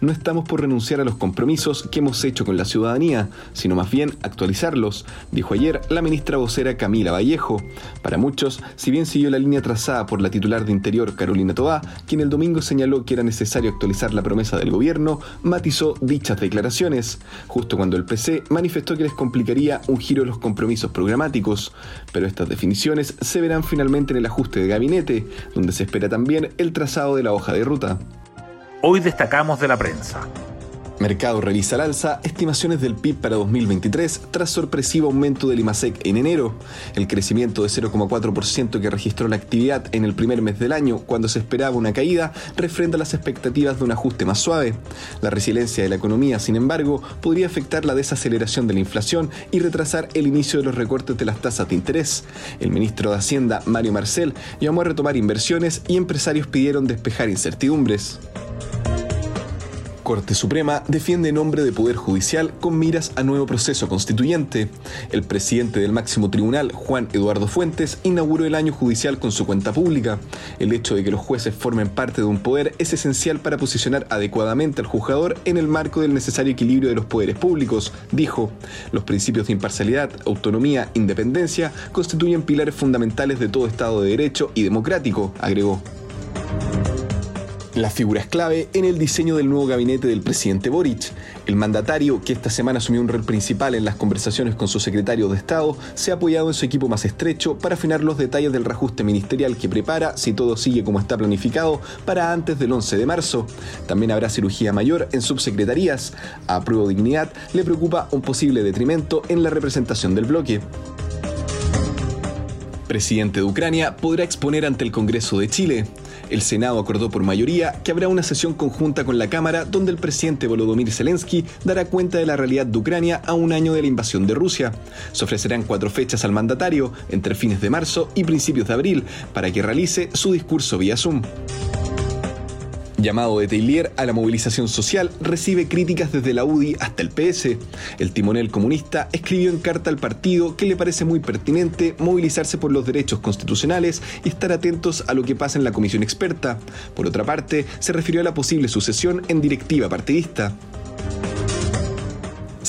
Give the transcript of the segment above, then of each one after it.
no estamos por renunciar a los compromisos que hemos hecho con la ciudadanía, sino más bien actualizarlos, dijo ayer la ministra vocera Camila Vallejo. Para muchos, si bien siguió la línea trazada por la titular de Interior Carolina Toá, quien el domingo señaló que era necesario actualizar la promesa del gobierno, matizó dichas declaraciones, justo cuando el PC manifestó que les complicaría un giro los compromisos programáticos. Pero estas definiciones se verán finalmente en el ajuste de gabinete, donde se espera también el trazado de la hoja de ruta. Hoy destacamos de la prensa. Mercado revisa al alza estimaciones del PIB para 2023 tras sorpresivo aumento del IMASEC en enero. El crecimiento de 0,4% que registró la actividad en el primer mes del año, cuando se esperaba una caída, refrenda las expectativas de un ajuste más suave. La resiliencia de la economía, sin embargo, podría afectar la desaceleración de la inflación y retrasar el inicio de los recortes de las tasas de interés. El ministro de Hacienda, Mario Marcel, llamó a retomar inversiones y empresarios pidieron despejar incertidumbres. Corte Suprema defiende nombre de Poder Judicial con miras a nuevo proceso constituyente. El presidente del máximo tribunal, Juan Eduardo Fuentes, inauguró el año judicial con su cuenta pública. El hecho de que los jueces formen parte de un poder es esencial para posicionar adecuadamente al juzgador en el marco del necesario equilibrio de los poderes públicos, dijo. Los principios de imparcialidad, autonomía, independencia constituyen pilares fundamentales de todo Estado de Derecho y democrático, agregó. La figura es clave en el diseño del nuevo gabinete del presidente Boric. El mandatario, que esta semana asumió un rol principal en las conversaciones con su secretario de Estado, se ha apoyado en su equipo más estrecho para afinar los detalles del reajuste ministerial que prepara, si todo sigue como está planificado, para antes del 11 de marzo. También habrá cirugía mayor en subsecretarías. A Prueba Dignidad le preocupa un posible detrimento en la representación del bloque presidente de Ucrania, podrá exponer ante el Congreso de Chile. El Senado acordó por mayoría que habrá una sesión conjunta con la Cámara donde el presidente Volodymyr Zelensky dará cuenta de la realidad de Ucrania a un año de la invasión de Rusia. Se ofrecerán cuatro fechas al mandatario, entre fines de marzo y principios de abril, para que realice su discurso vía Zoom llamado de Tailier a la movilización social, recibe críticas desde la UDI hasta el PS. El timonel comunista escribió en carta al partido que le parece muy pertinente movilizarse por los derechos constitucionales y estar atentos a lo que pasa en la comisión experta. Por otra parte, se refirió a la posible sucesión en directiva partidista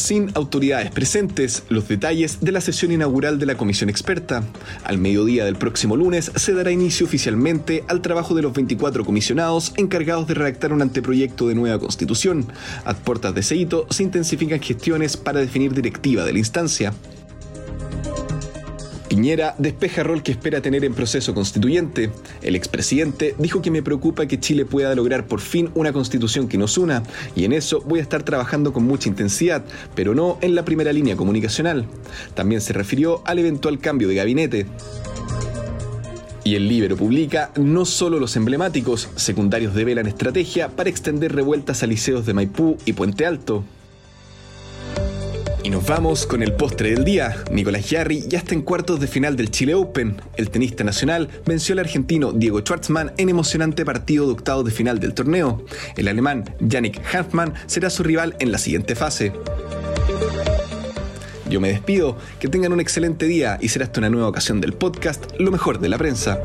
sin autoridades presentes los detalles de la sesión inaugural de la comisión experta. Al mediodía del próximo lunes se dará inicio oficialmente al trabajo de los 24 comisionados encargados de redactar un anteproyecto de nueva constitución. A puertas de ese hito se intensifican gestiones para definir directiva de la instancia. Piñera despeja rol que espera tener en proceso constituyente. El expresidente dijo que me preocupa que Chile pueda lograr por fin una constitución que nos una, y en eso voy a estar trabajando con mucha intensidad, pero no en la primera línea comunicacional. También se refirió al eventual cambio de gabinete. Y el Libro publica no solo los emblemáticos, secundarios develan estrategia para extender revueltas a liceos de Maipú y Puente Alto. Y nos vamos con el postre del día. Nicolás Jarry ya está en cuartos de final del Chile Open. El tenista nacional venció al argentino Diego Schwartzman en emocionante partido de octavos de final del torneo. El alemán Yannick Hanfmann será su rival en la siguiente fase. Yo me despido, que tengan un excelente día y será hasta una nueva ocasión del podcast Lo mejor de la prensa.